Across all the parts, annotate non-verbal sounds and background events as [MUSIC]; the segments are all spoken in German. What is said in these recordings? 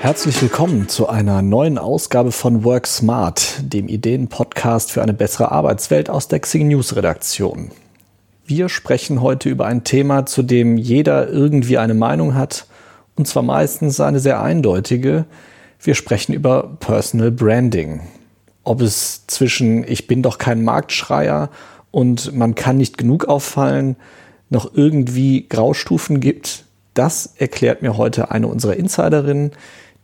Herzlich willkommen zu einer neuen Ausgabe von Work Smart, dem Ideen-Podcast für eine bessere Arbeitswelt aus der Xing News Redaktion. Wir sprechen heute über ein Thema, zu dem jeder irgendwie eine Meinung hat, und zwar meistens eine sehr eindeutige. Wir sprechen über Personal Branding. Ob es zwischen ich bin doch kein Marktschreier und man kann nicht genug auffallen, noch irgendwie Graustufen gibt, das erklärt mir heute eine unserer Insiderinnen,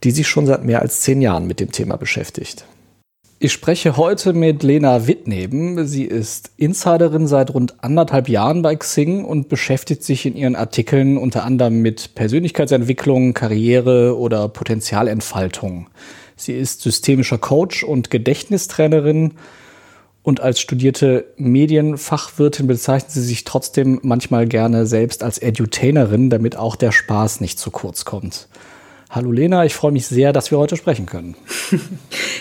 die sich schon seit mehr als zehn Jahren mit dem Thema beschäftigt. Ich spreche heute mit Lena Wittneben. Sie ist Insiderin seit rund anderthalb Jahren bei Xing und beschäftigt sich in ihren Artikeln unter anderem mit Persönlichkeitsentwicklung, Karriere oder Potenzialentfaltung. Sie ist systemischer Coach und Gedächtnistrainerin und als studierte Medienfachwirtin bezeichnet sie sich trotzdem manchmal gerne selbst als Edutainerin, damit auch der Spaß nicht zu kurz kommt. Hallo Lena, ich freue mich sehr, dass wir heute sprechen können. [LAUGHS]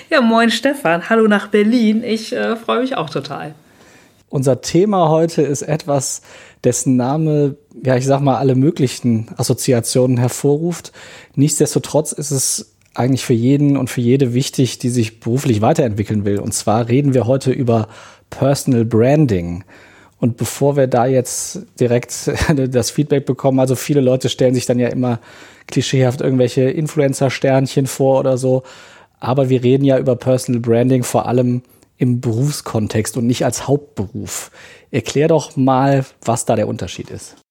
Ja, moin Stefan, hallo nach Berlin. Ich äh, freue mich auch total. Unser Thema heute ist etwas, dessen Name, ja, ich sag mal, alle möglichen Assoziationen hervorruft. Nichtsdestotrotz ist es eigentlich für jeden und für jede wichtig, die sich beruflich weiterentwickeln will. Und zwar reden wir heute über Personal Branding. Und bevor wir da jetzt direkt [LAUGHS] das Feedback bekommen, also viele Leute stellen sich dann ja immer klischeehaft irgendwelche Influencer-Sternchen vor oder so. Aber wir reden ja über Personal Branding vor allem im Berufskontext und nicht als Hauptberuf. Erklär doch mal, was da der Unterschied ist.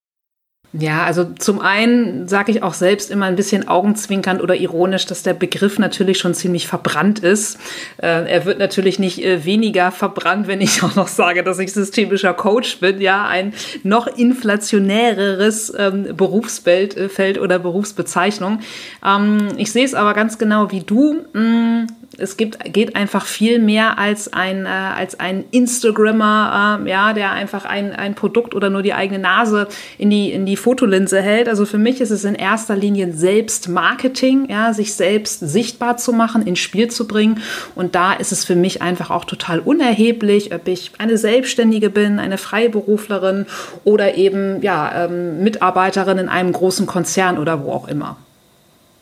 Ja, also zum einen sage ich auch selbst immer ein bisschen augenzwinkernd oder ironisch, dass der Begriff natürlich schon ziemlich verbrannt ist. Äh, er wird natürlich nicht äh, weniger verbrannt, wenn ich [LAUGHS] auch noch sage, dass ich systemischer Coach bin. Ja, ein noch inflationäreres ähm, Berufsfeld äh, oder Berufsbezeichnung. Ähm, ich sehe es aber ganz genau wie du. Mm, es gibt, geht einfach viel mehr als ein, äh, als ein Instagrammer, äh, ja, der einfach ein, ein Produkt oder nur die eigene Nase in die, in die Fotolinse hält. Also für mich ist es in erster Linie Selbstmarketing, ja, sich selbst sichtbar zu machen, ins Spiel zu bringen. Und da ist es für mich einfach auch total unerheblich, ob ich eine Selbstständige bin, eine Freiberuflerin oder eben ja, ähm, Mitarbeiterin in einem großen Konzern oder wo auch immer.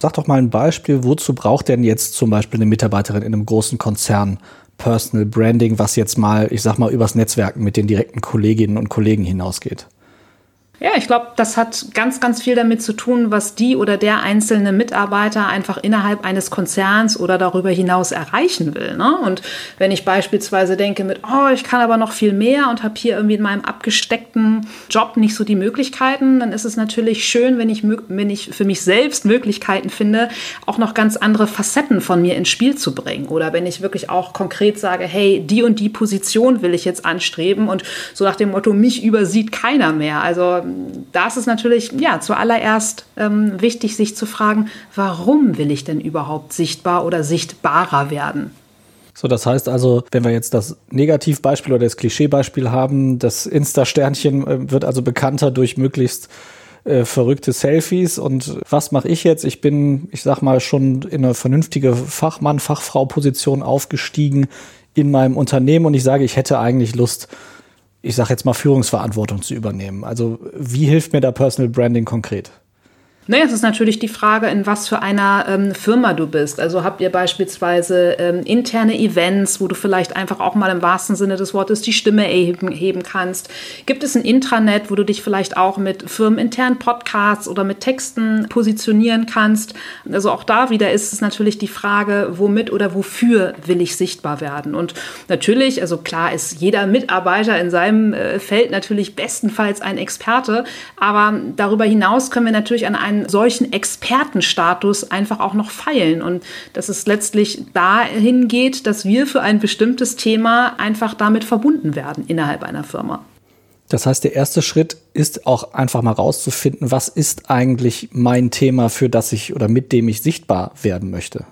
Sag doch mal ein Beispiel, wozu braucht denn jetzt zum Beispiel eine Mitarbeiterin in einem großen Konzern Personal Branding, was jetzt mal, ich sag mal, übers Netzwerken mit den direkten Kolleginnen und Kollegen hinausgeht? Ja, ich glaube, das hat ganz, ganz viel damit zu tun, was die oder der einzelne Mitarbeiter einfach innerhalb eines Konzerns oder darüber hinaus erreichen will. Ne? Und wenn ich beispielsweise denke mit, oh, ich kann aber noch viel mehr und habe hier irgendwie in meinem abgesteckten Job nicht so die Möglichkeiten, dann ist es natürlich schön, wenn ich, wenn ich für mich selbst Möglichkeiten finde, auch noch ganz andere Facetten von mir ins Spiel zu bringen. Oder wenn ich wirklich auch konkret sage, hey, die und die Position will ich jetzt anstreben und so nach dem Motto, mich übersieht keiner mehr. Also da ist es natürlich ja zuallererst ähm, wichtig, sich zu fragen, warum will ich denn überhaupt sichtbar oder sichtbarer werden? So, das heißt also, wenn wir jetzt das Negativbeispiel oder das Klischeebeispiel haben, das Insta-Sternchen äh, wird also bekannter durch möglichst äh, verrückte Selfies. Und was mache ich jetzt? Ich bin, ich sag mal, schon in eine vernünftige Fachmann, Fachfrau-Position aufgestiegen in meinem Unternehmen und ich sage, ich hätte eigentlich Lust, ich sage jetzt mal, Führungsverantwortung zu übernehmen. Also wie hilft mir da Personal Branding konkret? Naja, es ist natürlich die Frage, in was für einer ähm, Firma du bist. Also habt ihr beispielsweise ähm, interne Events, wo du vielleicht einfach auch mal im wahrsten Sinne des Wortes die Stimme erheben, heben kannst? Gibt es ein Intranet, wo du dich vielleicht auch mit firmeninternen Podcasts oder mit Texten positionieren kannst? Also auch da wieder ist es natürlich die Frage, womit oder wofür will ich sichtbar werden? Und natürlich, also klar ist jeder Mitarbeiter in seinem äh, Feld natürlich bestenfalls ein Experte, aber darüber hinaus können wir natürlich an einen solchen Expertenstatus einfach auch noch feilen und dass es letztlich dahin geht, dass wir für ein bestimmtes Thema einfach damit verbunden werden innerhalb einer Firma. Das heißt, der erste Schritt ist auch einfach mal rauszufinden, was ist eigentlich mein Thema, für das ich oder mit dem ich sichtbar werden möchte.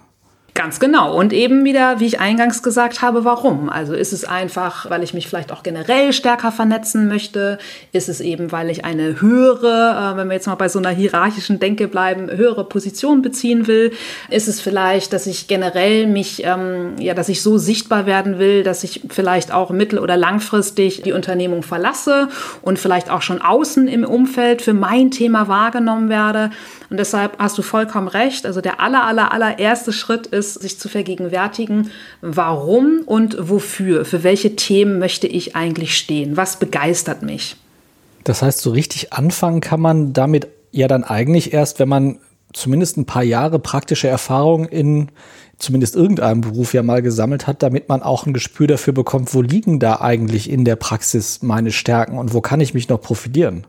Ganz genau. Und eben wieder, wie ich eingangs gesagt habe, warum? Also ist es einfach, weil ich mich vielleicht auch generell stärker vernetzen möchte? Ist es eben, weil ich eine höhere, äh, wenn wir jetzt mal bei so einer hierarchischen Denke bleiben, höhere Position beziehen will? Ist es vielleicht, dass ich generell mich, ähm, ja, dass ich so sichtbar werden will, dass ich vielleicht auch mittel- oder langfristig die Unternehmung verlasse und vielleicht auch schon außen im Umfeld für mein Thema wahrgenommen werde? Und deshalb hast du vollkommen recht. Also der aller, aller, allererste Schritt ist, sich zu vergegenwärtigen, warum und wofür, für welche Themen möchte ich eigentlich stehen, was begeistert mich. Das heißt, so richtig anfangen kann man damit ja dann eigentlich erst, wenn man zumindest ein paar Jahre praktische Erfahrung in zumindest irgendeinem Beruf ja mal gesammelt hat, damit man auch ein Gespür dafür bekommt, wo liegen da eigentlich in der Praxis meine Stärken und wo kann ich mich noch profitieren.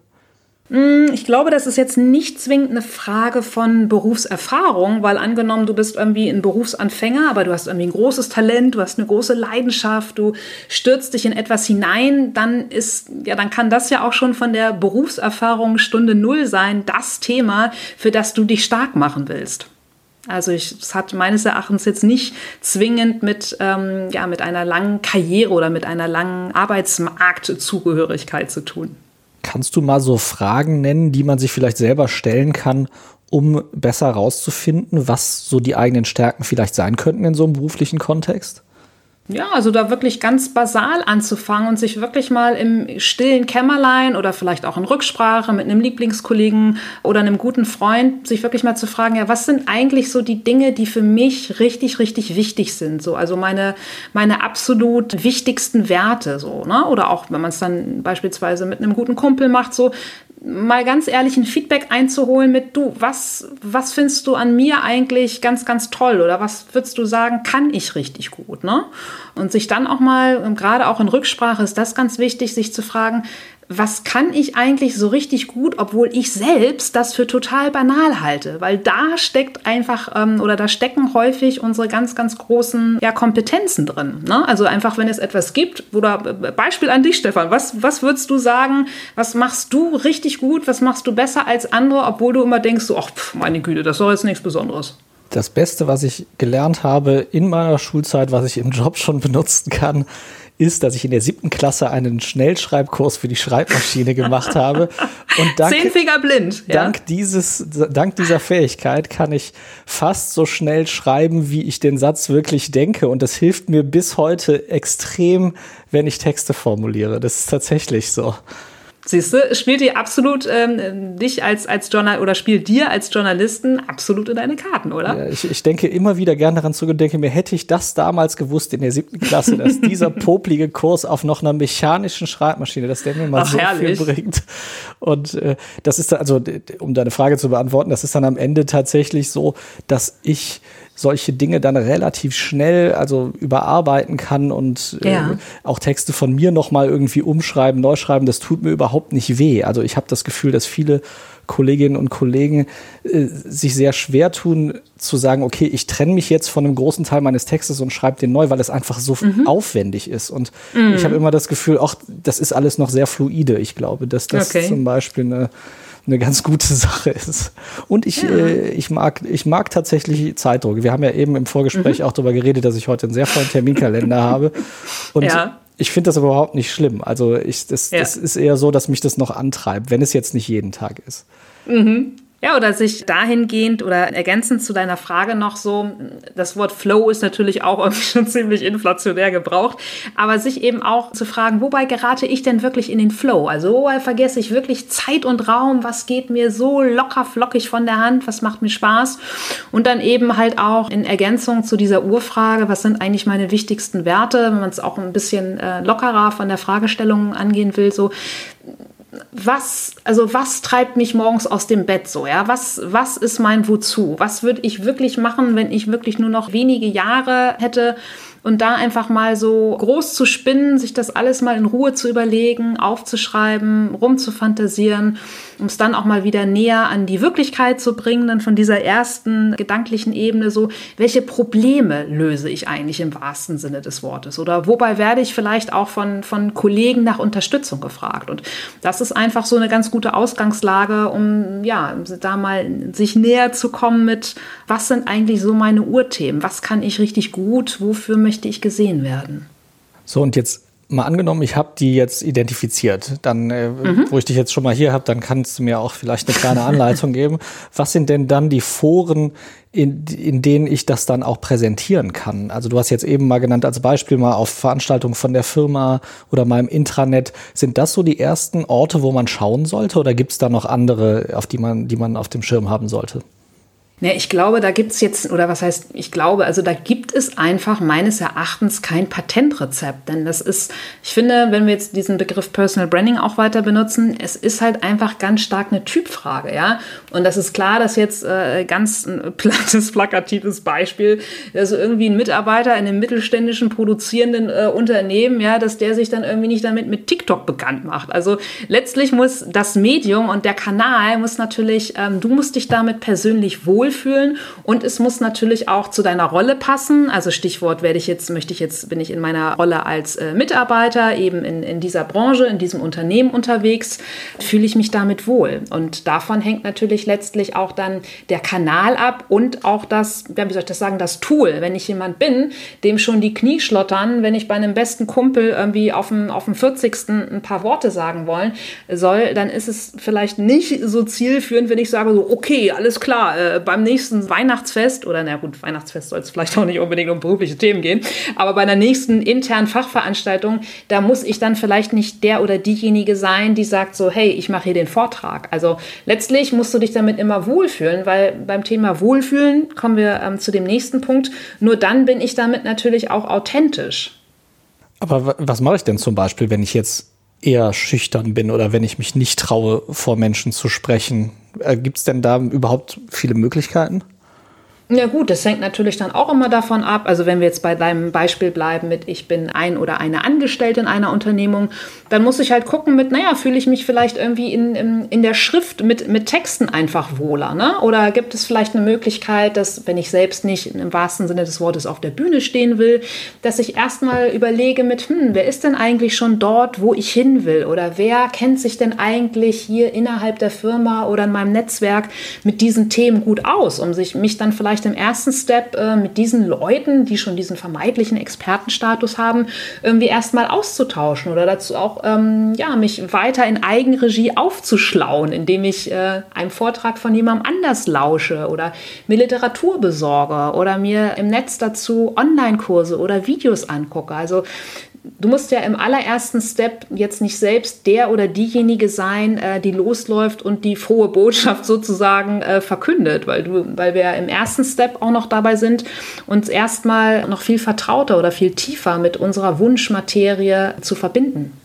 Hm, ich glaube, das ist jetzt nicht zwingend eine Frage von Berufserfahrung, weil angenommen, du bist irgendwie ein Berufsanfänger, aber du hast irgendwie ein großes Talent, du hast eine große Leidenschaft, du stürzt dich in etwas hinein, dann ist, ja, dann kann das ja auch schon von der Berufserfahrung Stunde Null sein, das Thema, für das du dich stark machen willst. Also es hat meines Erachtens jetzt nicht zwingend mit, ähm, ja, mit einer langen Karriere oder mit einer langen Arbeitsmarktzugehörigkeit zu tun. Kannst du mal so Fragen nennen, die man sich vielleicht selber stellen kann, um besser herauszufinden, was so die eigenen Stärken vielleicht sein könnten in so einem beruflichen Kontext? Ja, also da wirklich ganz basal anzufangen und sich wirklich mal im stillen Kämmerlein oder vielleicht auch in Rücksprache mit einem Lieblingskollegen oder einem guten Freund, sich wirklich mal zu fragen, ja, was sind eigentlich so die Dinge, die für mich richtig, richtig wichtig sind? So, also meine, meine absolut wichtigsten Werte, so, ne? Oder auch, wenn man es dann beispielsweise mit einem guten Kumpel macht, so, mal ganz ehrlich ein Feedback einzuholen mit du, was, was findest du an mir eigentlich ganz, ganz toll oder was würdest du sagen, kann ich richtig gut, ne? Und sich dann auch mal, gerade auch in Rücksprache ist das ganz wichtig, sich zu fragen, was kann ich eigentlich so richtig gut, obwohl ich selbst das für total banal halte, weil da steckt einfach ähm, oder da stecken häufig unsere ganz, ganz großen ja, Kompetenzen drin. Ne? Also einfach, wenn es etwas gibt, oder Beispiel an dich, Stefan, was, was würdest du sagen, was machst du richtig gut, was machst du besser als andere, obwohl du immer denkst, so, ach, meine Güte, das ist doch jetzt nichts Besonderes das Beste, was ich gelernt habe in meiner Schulzeit, was ich im Job schon benutzen kann, ist, dass ich in der siebten Klasse einen Schnellschreibkurs für die Schreibmaschine gemacht habe. Und dank, Zehn Finger blind. Ja. Dank, dieses, dank dieser Fähigkeit kann ich fast so schnell schreiben, wie ich den Satz wirklich denke. Und das hilft mir bis heute extrem, wenn ich Texte formuliere. Das ist tatsächlich so. Siehst du, spielt dir absolut ähm, dich als, als Journal oder spielt dir als Journalisten absolut in deine Karten, oder? Ja, ich, ich denke immer wieder gern daran zurück und denke mir, hätte ich das damals gewusst in der siebten Klasse, dass [LAUGHS] dieser poplige Kurs auf noch einer mechanischen Schreibmaschine, dass der mir mal Ach, so herrlich. viel bringt. Und äh, das ist dann, also um deine Frage zu beantworten, das ist dann am Ende tatsächlich so, dass ich solche Dinge dann relativ schnell also überarbeiten kann und äh, ja. äh, auch Texte von mir noch mal irgendwie umschreiben, neu schreiben, das tut mir überhaupt nicht weh. Also ich habe das Gefühl, dass viele Kolleginnen und Kollegen äh, sich sehr schwer tun zu sagen, okay, ich trenne mich jetzt von einem großen Teil meines Textes und schreibe den neu, weil es einfach so mhm. aufwendig ist. Und mhm. ich habe immer das Gefühl, auch das ist alles noch sehr fluide. Ich glaube, dass das okay. zum Beispiel eine eine ganz gute Sache ist. Und ich, ja. äh, ich, mag, ich mag tatsächlich Zeitdruck. Wir haben ja eben im Vorgespräch mhm. auch darüber geredet, dass ich heute einen sehr vollen Terminkalender habe. Und ja. ich finde das aber überhaupt nicht schlimm. Also ich, das, ja. das ist eher so, dass mich das noch antreibt, wenn es jetzt nicht jeden Tag ist. Mhm. Ja, oder sich dahingehend oder ergänzend zu deiner Frage noch so, das Wort Flow ist natürlich auch irgendwie [LAUGHS] schon ziemlich inflationär gebraucht, aber sich eben auch zu fragen, wobei gerate ich denn wirklich in den Flow? Also wobei vergesse ich wirklich Zeit und Raum, was geht mir so locker flockig von der Hand, was macht mir Spaß? Und dann eben halt auch in Ergänzung zu dieser Urfrage, was sind eigentlich meine wichtigsten Werte, wenn man es auch ein bisschen äh, lockerer von der Fragestellung angehen will, so was, also was treibt mich morgens aus dem Bett so, ja? Was, was ist mein Wozu? Was würde ich wirklich machen, wenn ich wirklich nur noch wenige Jahre hätte? und da einfach mal so groß zu spinnen, sich das alles mal in Ruhe zu überlegen, aufzuschreiben, rumzufantasieren, um es dann auch mal wieder näher an die Wirklichkeit zu bringen, dann von dieser ersten gedanklichen Ebene so, welche Probleme löse ich eigentlich im wahrsten Sinne des Wortes oder wobei werde ich vielleicht auch von, von Kollegen nach Unterstützung gefragt und das ist einfach so eine ganz gute Ausgangslage, um ja, da mal sich näher zu kommen mit, was sind eigentlich so meine Urthemen, was kann ich richtig gut, wofür möchte ich gesehen werden. So, und jetzt mal angenommen, ich habe die jetzt identifiziert, dann, äh, mhm. wo ich dich jetzt schon mal hier habe, dann kannst du mir auch vielleicht eine kleine Anleitung geben. Was sind denn dann die Foren, in, in denen ich das dann auch präsentieren kann? Also du hast jetzt eben mal genannt als Beispiel mal auf Veranstaltungen von der Firma oder meinem Intranet. Sind das so die ersten Orte, wo man schauen sollte oder gibt es da noch andere, auf die man, die man auf dem Schirm haben sollte? Ja, ich glaube, da gibt es jetzt, oder was heißt, ich glaube, also da gibt es einfach meines Erachtens kein Patentrezept. Denn das ist, ich finde, wenn wir jetzt diesen Begriff Personal Branding auch weiter benutzen, es ist halt einfach ganz stark eine Typfrage, ja. Und das ist klar, dass jetzt äh, ganz ein plattes, plakatives Beispiel, also irgendwie ein Mitarbeiter in einem mittelständischen produzierenden äh, Unternehmen, ja, dass der sich dann irgendwie nicht damit mit TikTok bekannt macht. Also letztlich muss das Medium und der Kanal muss natürlich, ähm, du musst dich damit persönlich wohl wohlfühlen und es muss natürlich auch zu deiner Rolle passen. Also Stichwort werde ich jetzt, möchte ich jetzt, bin ich in meiner Rolle als äh, Mitarbeiter eben in, in dieser Branche, in diesem Unternehmen unterwegs, fühle ich mich damit wohl. Und davon hängt natürlich letztlich auch dann der Kanal ab und auch das, ja, wie soll ich das sagen, das Tool. Wenn ich jemand bin, dem schon die Knie schlottern, wenn ich bei einem besten Kumpel irgendwie auf dem, auf dem 40. ein paar Worte sagen wollen soll, dann ist es vielleicht nicht so zielführend, wenn ich sage so, okay, alles klar, äh, beim beim nächsten Weihnachtsfest, oder na gut, Weihnachtsfest soll es vielleicht auch nicht unbedingt um berufliche Themen gehen, aber bei einer nächsten internen Fachveranstaltung, da muss ich dann vielleicht nicht der oder diejenige sein, die sagt so, hey, ich mache hier den Vortrag. Also letztlich musst du dich damit immer wohlfühlen, weil beim Thema Wohlfühlen kommen wir ähm, zu dem nächsten Punkt. Nur dann bin ich damit natürlich auch authentisch. Aber was mache ich denn zum Beispiel, wenn ich jetzt eher schüchtern bin oder wenn ich mich nicht traue, vor Menschen zu sprechen? Äh, Gibt es denn da überhaupt viele Möglichkeiten? Ja gut, das hängt natürlich dann auch immer davon ab. Also wenn wir jetzt bei deinem Beispiel bleiben mit, ich bin ein oder eine Angestellte in einer Unternehmung, dann muss ich halt gucken mit, naja, fühle ich mich vielleicht irgendwie in, in, in der Schrift mit, mit Texten einfach wohler. Ne? Oder gibt es vielleicht eine Möglichkeit, dass wenn ich selbst nicht im wahrsten Sinne des Wortes auf der Bühne stehen will, dass ich erstmal überlege mit, hm, wer ist denn eigentlich schon dort, wo ich hin will? Oder wer kennt sich denn eigentlich hier innerhalb der Firma oder in meinem Netzwerk mit diesen Themen gut aus, um sich mich dann vielleicht vielleicht im ersten Step äh, mit diesen Leuten, die schon diesen vermeintlichen Expertenstatus haben, irgendwie erstmal auszutauschen oder dazu auch ähm, ja, mich weiter in Eigenregie aufzuschlauen, indem ich äh, einem Vortrag von jemandem anders lausche oder mir Literatur besorge oder mir im Netz dazu Online-Kurse oder Videos angucke. Also du musst ja im allerersten Step jetzt nicht selbst der oder diejenige sein, äh, die losläuft und die frohe Botschaft sozusagen äh, verkündet, weil du, weil wir im ersten Step auch noch dabei sind, uns erstmal noch viel vertrauter oder viel tiefer mit unserer Wunschmaterie zu verbinden.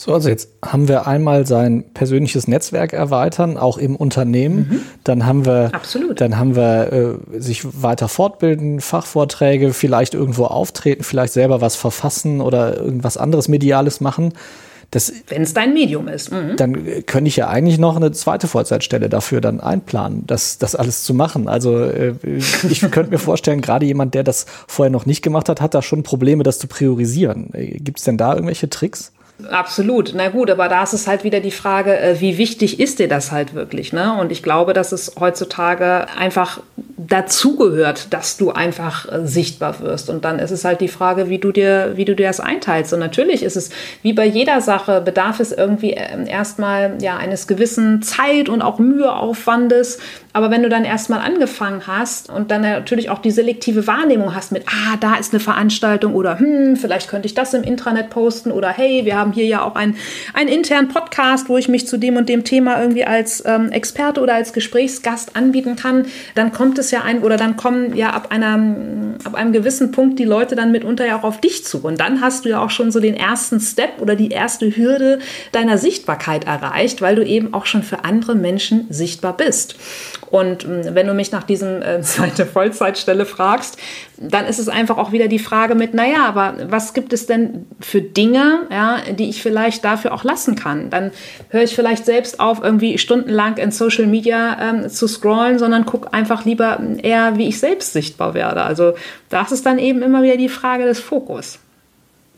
So, also jetzt haben wir einmal sein persönliches Netzwerk erweitern, auch im Unternehmen. Mhm. Dann haben wir, Absolut. dann haben wir äh, sich weiter fortbilden, Fachvorträge, vielleicht irgendwo auftreten, vielleicht selber was verfassen oder irgendwas anderes Mediales machen. Wenn es dein Medium ist. Mhm. Dann könnte ich ja eigentlich noch eine zweite Vollzeitstelle dafür dann einplanen, das, das alles zu machen. Also äh, ich könnte mir vorstellen, gerade jemand, der das vorher noch nicht gemacht hat, hat da schon Probleme, das zu priorisieren. Äh, Gibt es denn da irgendwelche Tricks? Absolut. Na gut, aber da ist es halt wieder die Frage, äh, wie wichtig ist dir das halt wirklich? Ne? Und ich glaube, dass es heutzutage einfach dazugehört, dass du einfach äh, sichtbar wirst. Und dann ist es halt die Frage, wie du dir, wie du dir das einteilst. Und natürlich ist es wie bei jeder Sache, bedarf es irgendwie ähm, erstmal ja eines gewissen Zeit- und auch Müheaufwandes, aber wenn du dann erstmal angefangen hast und dann natürlich auch die selektive Wahrnehmung hast mit, ah, da ist eine Veranstaltung oder hm, vielleicht könnte ich das im Intranet posten oder hey, wir haben hier ja auch einen, einen internen Podcast, wo ich mich zu dem und dem Thema irgendwie als ähm, Experte oder als Gesprächsgast anbieten kann, dann kommt es ja ein oder dann kommen ja ab, einer, ab einem gewissen Punkt die Leute dann mitunter ja auch auf dich zu. Und dann hast du ja auch schon so den ersten Step oder die erste Hürde deiner Sichtbarkeit erreicht, weil du eben auch schon für andere Menschen sichtbar bist. Und ähm, wenn du mich nach diesem äh, [LAUGHS] zweite Vollzeitstelle fragst, dann ist es einfach auch wieder die Frage mit, naja, aber was gibt es denn für Dinge, ja, die ich vielleicht dafür auch lassen kann? Dann höre ich vielleicht selbst auf, irgendwie stundenlang in Social Media ähm, zu scrollen, sondern gucke einfach lieber eher, wie ich selbst sichtbar werde. Also das ist dann eben immer wieder die Frage des Fokus.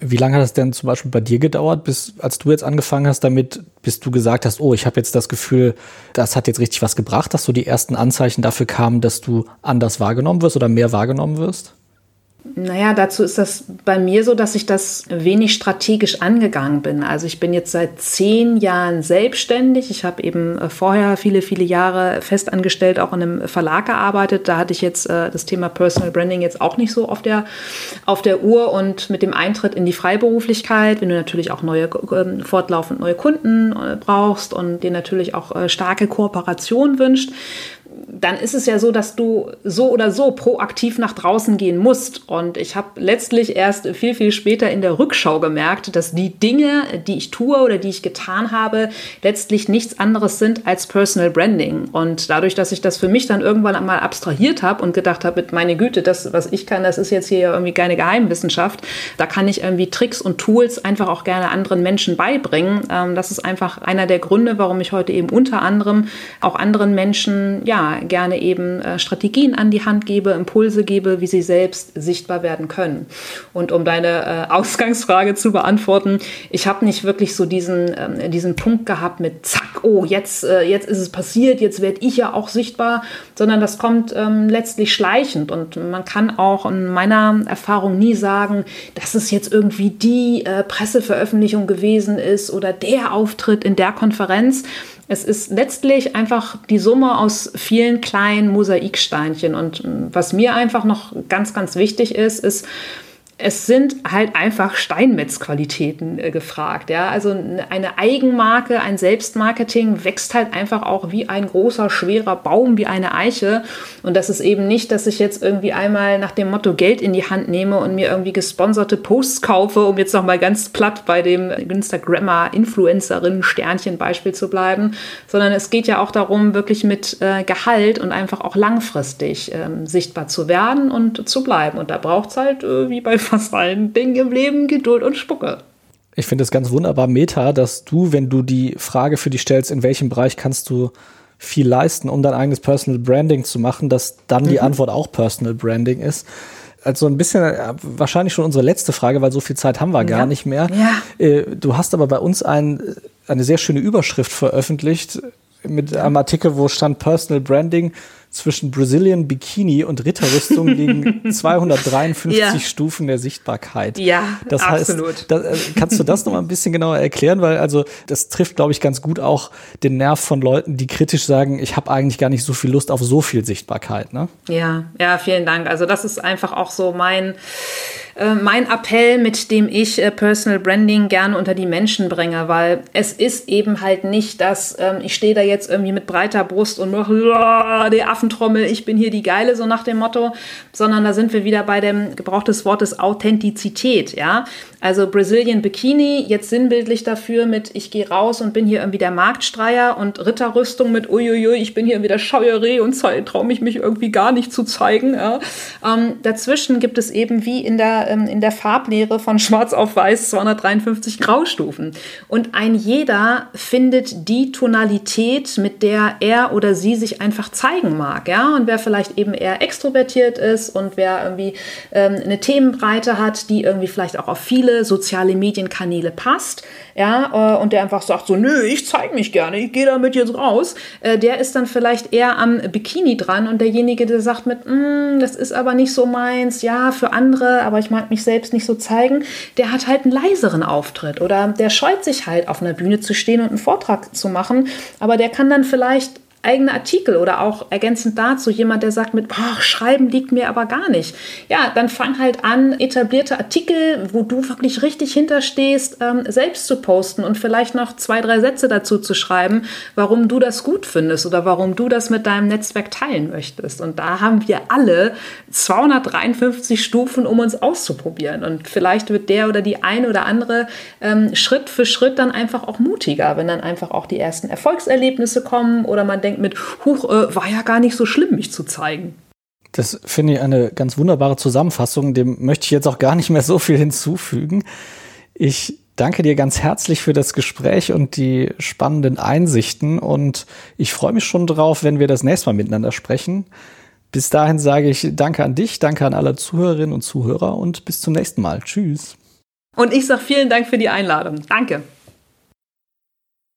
Wie lange hat es denn zum Beispiel bei dir gedauert, bis als du jetzt angefangen hast damit, bis du gesagt hast, oh, ich habe jetzt das Gefühl, das hat jetzt richtig was gebracht, dass so die ersten Anzeichen dafür kamen, dass du anders wahrgenommen wirst oder mehr wahrgenommen wirst? Naja, dazu ist das bei mir so, dass ich das wenig strategisch angegangen bin. Also ich bin jetzt seit zehn Jahren selbstständig. Ich habe eben äh, vorher viele, viele Jahre festangestellt auch in einem Verlag gearbeitet. Da hatte ich jetzt äh, das Thema Personal Branding jetzt auch nicht so auf der, auf der Uhr. Und mit dem Eintritt in die Freiberuflichkeit, wenn du natürlich auch neue, äh, fortlaufend neue Kunden äh, brauchst und dir natürlich auch äh, starke Kooperation wünscht, dann ist es ja so, dass du so oder so proaktiv nach draußen gehen musst. Und ich habe letztlich erst viel, viel später in der Rückschau gemerkt, dass die Dinge, die ich tue oder die ich getan habe, letztlich nichts anderes sind als Personal Branding. Und dadurch, dass ich das für mich dann irgendwann einmal abstrahiert habe und gedacht habe, meine Güte, das, was ich kann, das ist jetzt hier irgendwie keine Geheimwissenschaft. Da kann ich irgendwie Tricks und Tools einfach auch gerne anderen Menschen beibringen. Ähm, das ist einfach einer der Gründe, warum ich heute eben unter anderem auch anderen Menschen, ja, gerne eben äh, Strategien an die Hand gebe, Impulse gebe, wie sie selbst sichtbar werden können. Und um deine äh, Ausgangsfrage zu beantworten, ich habe nicht wirklich so diesen, ähm, diesen Punkt gehabt mit zack, oh, jetzt, äh, jetzt ist es passiert, jetzt werde ich ja auch sichtbar, sondern das kommt ähm, letztlich schleichend. Und man kann auch in meiner Erfahrung nie sagen, dass es jetzt irgendwie die äh, Presseveröffentlichung gewesen ist oder der Auftritt in der Konferenz, es ist letztlich einfach die Summe aus vielen kleinen Mosaiksteinchen. Und was mir einfach noch ganz, ganz wichtig ist, ist, es sind halt einfach Steinmetzqualitäten äh, gefragt. Ja? Also eine Eigenmarke, ein Selbstmarketing wächst halt einfach auch wie ein großer, schwerer Baum, wie eine Eiche. Und das ist eben nicht, dass ich jetzt irgendwie einmal nach dem Motto Geld in die Hand nehme und mir irgendwie gesponserte Posts kaufe, um jetzt nochmal ganz platt bei dem Instagrammer-Influencerin-Sternchen-Beispiel zu bleiben, sondern es geht ja auch darum, wirklich mit äh, Gehalt und einfach auch langfristig ähm, sichtbar zu werden und zu bleiben. Und da braucht es halt, äh, wie bei [LAUGHS] fast allen Dingen im Leben Geduld und Spucke. Ich finde es ganz wunderbar Meta, dass du, wenn du die Frage für dich stellst, in welchem Bereich kannst du viel leisten, um dein eigenes Personal Branding zu machen, dass dann mhm. die Antwort auch Personal Branding ist. Also ein bisschen äh, wahrscheinlich schon unsere letzte Frage, weil so viel Zeit haben wir gar nicht mehr. Ja. Äh, du hast aber bei uns ein, eine sehr schöne Überschrift veröffentlicht mit einem Artikel, wo stand Personal Branding zwischen Brazilian Bikini und Ritterrüstung liegen 253 [LAUGHS] ja. Stufen der Sichtbarkeit. Ja, das absolut. Heißt, da, äh, kannst du das noch mal ein bisschen genauer erklären? Weil also das trifft, glaube ich, ganz gut auch den Nerv von Leuten, die kritisch sagen, ich habe eigentlich gar nicht so viel Lust auf so viel Sichtbarkeit. Ne? Ja, ja, vielen Dank. Also das ist einfach auch so mein äh, mein Appell, mit dem ich äh, Personal Branding gerne unter die Menschen bringe, weil es ist eben halt nicht, dass ähm, ich stehe da jetzt irgendwie mit breiter Brust und mache die Affentrommel, ich bin hier die Geile, so nach dem Motto, sondern da sind wir wieder bei dem Gebrauch des Wortes Authentizität, ja. Also Brazilian Bikini, jetzt sinnbildlich dafür mit ich gehe raus und bin hier irgendwie der Marktstreier und Ritterrüstung mit uiuiui, ich bin hier irgendwie der Scheuerreh und traue mich mich irgendwie gar nicht zu zeigen. Ja. Ähm, dazwischen gibt es eben wie in der, ähm, in der Farblehre von Schwarz auf Weiß 253 Graustufen. Und ein jeder findet die Tonalität, mit der er oder sie sich einfach zeigen mag. Ja. Und wer vielleicht eben eher extrovertiert ist und wer irgendwie ähm, eine Themenbreite hat, die irgendwie vielleicht auch auf viele soziale Medienkanäle passt, ja, äh, und der einfach sagt so, nö, ich zeige mich gerne, ich gehe damit jetzt raus, äh, der ist dann vielleicht eher am Bikini dran und derjenige, der sagt mit, mm, das ist aber nicht so meins, ja, für andere, aber ich mag mich selbst nicht so zeigen, der hat halt einen leiseren Auftritt oder der scheut sich halt auf einer Bühne zu stehen und einen Vortrag zu machen, aber der kann dann vielleicht eigene Artikel oder auch ergänzend dazu jemand, der sagt mit, boah, schreiben liegt mir aber gar nicht. Ja, dann fang halt an, etablierte Artikel, wo du wirklich richtig hinterstehst, ähm, selbst zu posten und vielleicht noch zwei, drei Sätze dazu zu schreiben, warum du das gut findest oder warum du das mit deinem Netzwerk teilen möchtest. Und da haben wir alle 253 Stufen, um uns auszuprobieren. Und vielleicht wird der oder die eine oder andere ähm, Schritt für Schritt dann einfach auch mutiger, wenn dann einfach auch die ersten Erfolgserlebnisse kommen oder man denkt, denkt mit, huch, äh, war ja gar nicht so schlimm, mich zu zeigen. Das finde ich eine ganz wunderbare Zusammenfassung. Dem möchte ich jetzt auch gar nicht mehr so viel hinzufügen. Ich danke dir ganz herzlich für das Gespräch und die spannenden Einsichten und ich freue mich schon drauf, wenn wir das nächste Mal miteinander sprechen. Bis dahin sage ich danke an dich, danke an alle Zuhörerinnen und Zuhörer und bis zum nächsten Mal. Tschüss. Und ich sage vielen Dank für die Einladung. Danke.